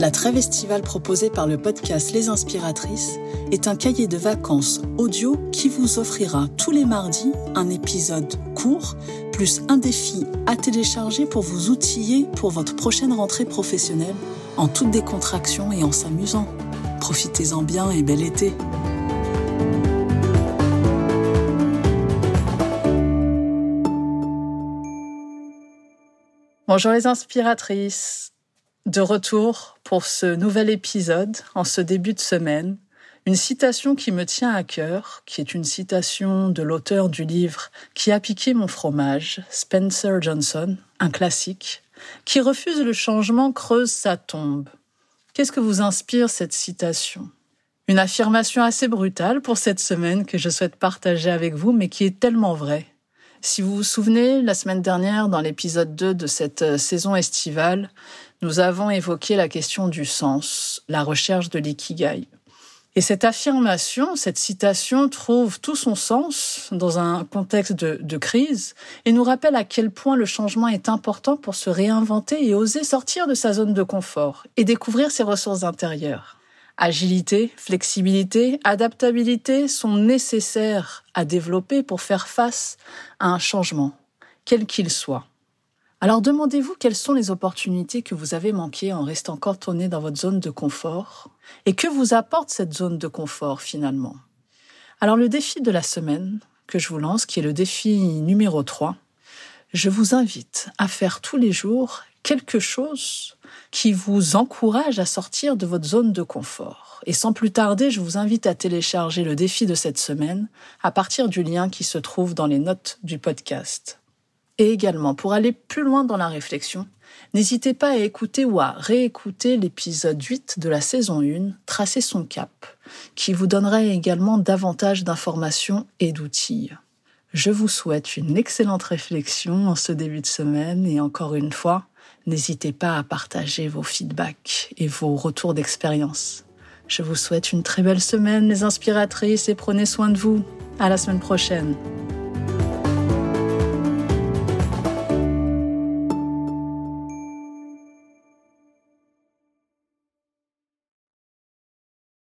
La trêve estivale proposée par le podcast Les Inspiratrices est un cahier de vacances audio qui vous offrira tous les mardis un épisode court plus un défi à télécharger pour vous outiller pour votre prochaine rentrée professionnelle en toute décontraction et en s'amusant. Profitez-en bien et bel été. Bonjour les inspiratrices de retour pour ce nouvel épisode en ce début de semaine. Une citation qui me tient à cœur, qui est une citation de l'auteur du livre Qui a piqué mon fromage, Spencer Johnson, un classique, qui refuse le changement creuse sa tombe. Qu'est-ce que vous inspire cette citation? Une affirmation assez brutale pour cette semaine que je souhaite partager avec vous, mais qui est tellement vraie. Si vous vous souvenez, la semaine dernière, dans l'épisode 2 de cette euh, saison estivale, nous avons évoqué la question du sens, la recherche de l'ikigai. Et cette affirmation, cette citation trouve tout son sens dans un contexte de, de, crise et nous rappelle à quel point le changement est important pour se réinventer et oser sortir de sa zone de confort et découvrir ses ressources intérieures. Agilité, flexibilité, adaptabilité sont nécessaires à développer pour faire face à un changement, quel qu'il soit. Alors demandez-vous quelles sont les opportunités que vous avez manquées en restant cantonné dans votre zone de confort et que vous apporte cette zone de confort finalement? Alors le défi de la semaine que je vous lance, qui est le défi numéro 3, je vous invite à faire tous les jours quelque chose qui vous encourage à sortir de votre zone de confort. Et sans plus tarder, je vous invite à télécharger le défi de cette semaine à partir du lien qui se trouve dans les notes du podcast. Et également, pour aller plus loin dans la réflexion, n'hésitez pas à écouter ou à réécouter l'épisode 8 de la saison 1, Tracer son cap, qui vous donnerait également davantage d'informations et d'outils. Je vous souhaite une excellente réflexion en ce début de semaine et encore une fois, n'hésitez pas à partager vos feedbacks et vos retours d'expérience. Je vous souhaite une très belle semaine les inspiratrices et prenez soin de vous. À la semaine prochaine.